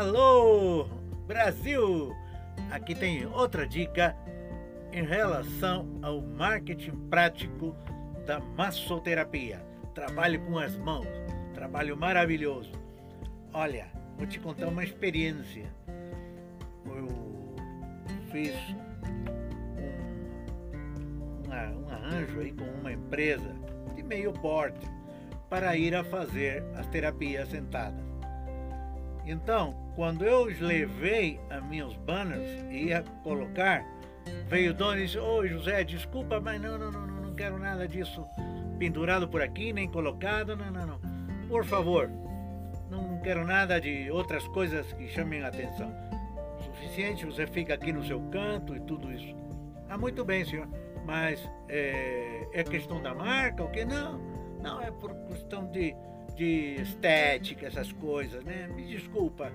Alô, Brasil! Aqui tem outra dica em relação ao marketing prático da massoterapia. Trabalho com as mãos, trabalho maravilhoso. Olha, vou te contar uma experiência. Eu fiz um, uma, um arranjo aí com uma empresa de meio porte para ir a fazer as terapias sentadas. Então, quando eu levei a meus banners e ia colocar, veio o dono e disse: Ô José, desculpa, mas não, não, não, não quero nada disso pendurado por aqui, nem colocado, não, não, não. Por favor, não quero nada de outras coisas que chamem a atenção. Suficiente, você fica aqui no seu canto e tudo isso. Ah, muito bem, senhor. Mas é, é questão da marca, o que? Não, não, é por questão de de estética, essas coisas, né? Me desculpa,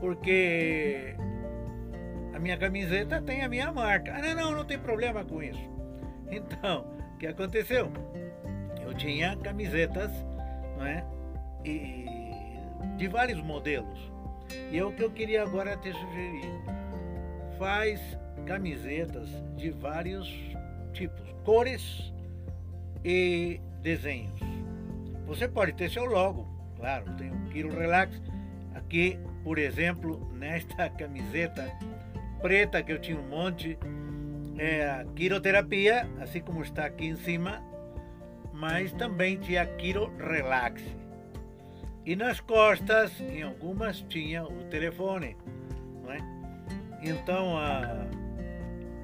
porque a minha camiseta tem a minha marca. Ah, não, não, não tem problema com isso. Então, o que aconteceu? Eu tinha camisetas, não é? E de vários modelos. E é o que eu queria agora te sugerir. Faz camisetas de vários tipos, cores e desenhos. Você pode ter seu logo, claro, tem o Quiro Relax. Aqui, por exemplo, nesta camiseta preta que eu tinha um monte, é a quiroterapia, assim como está aqui em cima, mas também tinha Quiro Relax. E nas costas, em algumas, tinha o telefone. Não é? Então,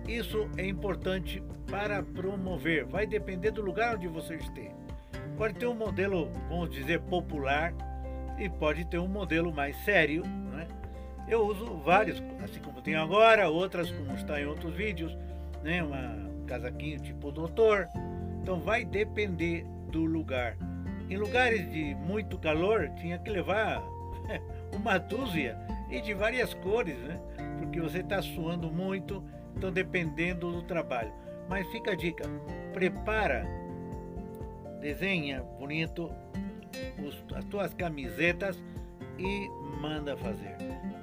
isso é importante para promover. Vai depender do lugar onde você esteja. Pode ter um modelo, vamos dizer, popular e pode ter um modelo mais sério. Né? Eu uso vários, assim como tenho agora, outras como está em outros vídeos, né? Uma, um casaquinho tipo doutor. Então vai depender do lugar. Em lugares de muito calor, tinha que levar uma dúzia e de várias cores, né? Porque você está suando muito, então dependendo do trabalho. Mas fica a dica: prepara desenha bonito os, as tuas camisetas e manda fazer.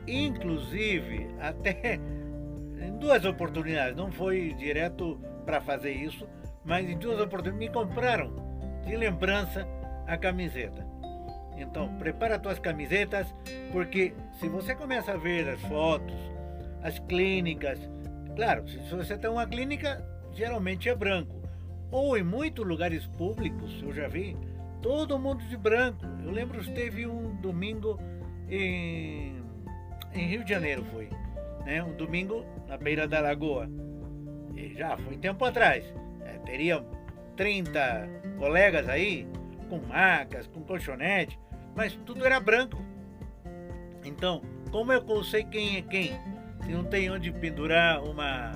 Inclusive, até em duas oportunidades, não foi direto para fazer isso, mas em duas oportunidades me compraram de lembrança a camiseta. Então, prepara as tuas camisetas, porque se você começa a ver as fotos, as clínicas, claro, se você tem uma clínica, geralmente é branco ou em muitos lugares públicos, eu já vi, todo mundo de branco. Eu lembro que teve um domingo em, em Rio de Janeiro, foi. Né? Um domingo na beira da lagoa. E já foi tempo atrás. É, teria 30 colegas aí, com macas, com colchonete, mas tudo era branco. Então, como eu sei quem é quem? Se não tem onde pendurar uma,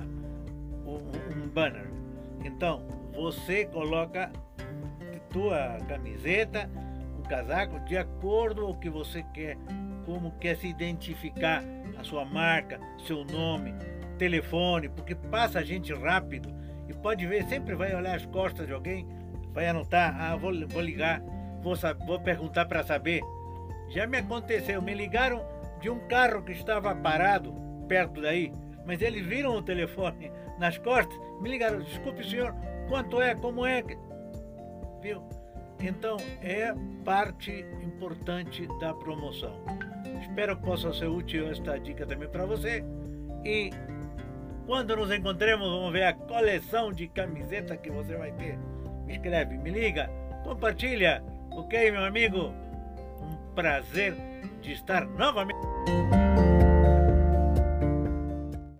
um, um banner. Então, você coloca tua camiseta, um casaco de acordo com o que você quer, como quer se identificar, a sua marca, seu nome, telefone, porque passa gente rápido e pode ver, sempre vai olhar as costas de alguém, vai anotar, ah, vou, vou ligar, vou, vou perguntar para saber. Já me aconteceu, me ligaram de um carro que estava parado perto daí, mas eles viram o telefone nas costas, me ligaram, desculpe senhor, Quanto é? Como é? Viu? Então é parte importante da promoção. Espero que possa ser útil esta dica também para você. E quando nos encontremos, vamos ver a coleção de camiseta que você vai ter. Me escreve, me liga, compartilha. Ok, meu amigo? Um prazer de estar novamente.